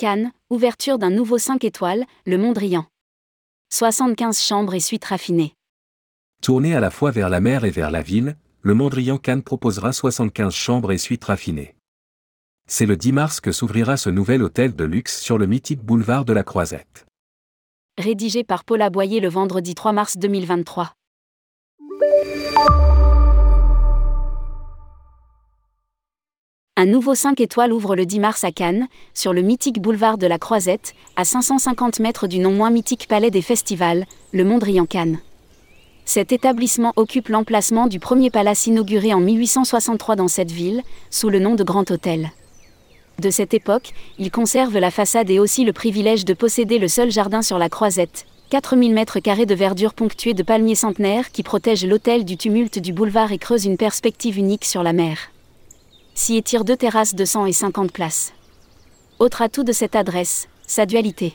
Cannes, ouverture d'un nouveau 5 étoiles, le Mondrian. 75 chambres et suites raffinées. Tourné à la fois vers la mer et vers la ville, le Mondrian Cannes proposera 75 chambres et suites raffinées. C'est le 10 mars que s'ouvrira ce nouvel hôtel de luxe sur le mythique boulevard de la Croisette. Rédigé par Paula Boyer le vendredi 3 mars 2023. Un nouveau 5 étoiles ouvre le 10 mars à Cannes, sur le mythique boulevard de la Croisette, à 550 mètres du non moins mythique palais des festivals, le Mondrian Cannes. Cet établissement occupe l'emplacement du premier palace inauguré en 1863 dans cette ville, sous le nom de Grand Hôtel. De cette époque, il conserve la façade et aussi le privilège de posséder le seul jardin sur la Croisette, 4000 mètres carrés de verdure ponctuée de palmiers centenaires qui protègent l'hôtel du tumulte du boulevard et creusent une perspective unique sur la mer s'y étirent deux terrasses de 100 et 50 places. Autre atout de cette adresse, sa dualité.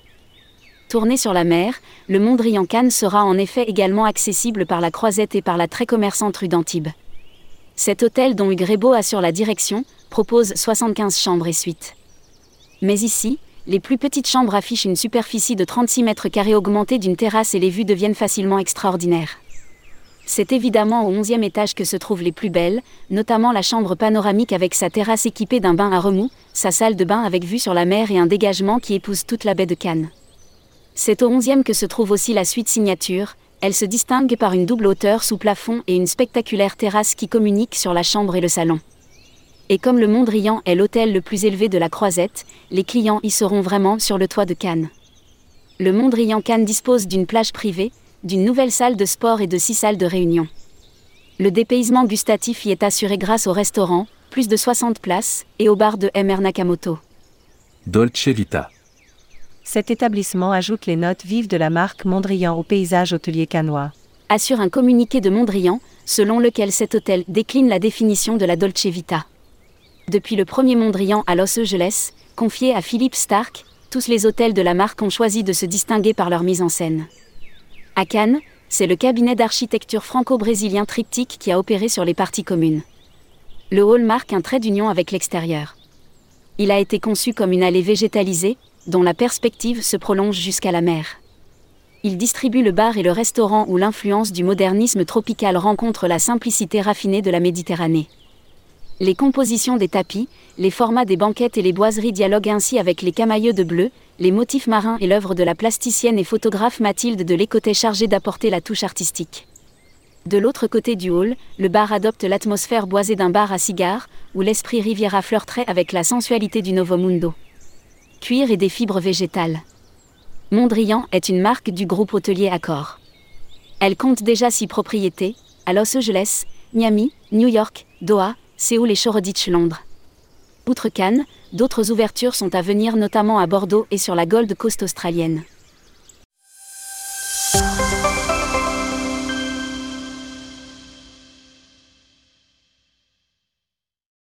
Tourné sur la mer, le Mondrian Cannes sera en effet également accessible par la Croisette et par la très commerçante rue d'Antibes. Cet hôtel dont Hugues assure la direction, propose 75 chambres et suites. Mais ici, les plus petites chambres affichent une superficie de 36 mètres carrés augmentée d'une terrasse et les vues deviennent facilement extraordinaires. C'est évidemment au 11e étage que se trouvent les plus belles, notamment la chambre panoramique avec sa terrasse équipée d'un bain à remous, sa salle de bain avec vue sur la mer et un dégagement qui épouse toute la baie de Cannes. C'est au 11e que se trouve aussi la suite signature, elle se distingue par une double hauteur sous plafond et une spectaculaire terrasse qui communique sur la chambre et le salon. Et comme le Mondrian est l'hôtel le plus élevé de la Croisette, les clients y seront vraiment sur le toit de Cannes. Le Mondrian Cannes dispose d'une plage privée, d'une nouvelle salle de sport et de six salles de réunion. Le dépaysement gustatif y est assuré grâce au restaurant, plus de 60 places, et au bar de MR Nakamoto. Dolce Vita. Cet établissement ajoute les notes vives de la marque Mondrian au paysage hôtelier canois. Assure un communiqué de Mondrian, selon lequel cet hôtel décline la définition de la Dolce Vita. Depuis le premier Mondrian à Los Angeles, confié à Philippe Stark, tous les hôtels de la marque ont choisi de se distinguer par leur mise en scène. À Cannes, c'est le cabinet d'architecture franco-brésilien Triptyque qui a opéré sur les parties communes. Le hall marque un trait d'union avec l'extérieur. Il a été conçu comme une allée végétalisée, dont la perspective se prolonge jusqu'à la mer. Il distribue le bar et le restaurant où l'influence du modernisme tropical rencontre la simplicité raffinée de la Méditerranée. Les compositions des tapis, les formats des banquettes et les boiseries dialoguent ainsi avec les camailleux de bleu, les motifs marins et l'œuvre de la plasticienne et photographe Mathilde de Lécotet chargée d'apporter la touche artistique. De l'autre côté du hall, le bar adopte l'atmosphère boisée d'un bar à cigares, où l'esprit Riviera flirterait avec la sensualité du Novo Mundo. Cuir et des fibres végétales. Mondrian est une marque du groupe hôtelier Accor. Elle compte déjà six propriétés, à Los Angeles, Miami, New York, Doha, Séoul et Shoreditch, Londres. Outre Cannes, d'autres ouvertures sont à venir notamment à Bordeaux et sur la Gold Coast australienne.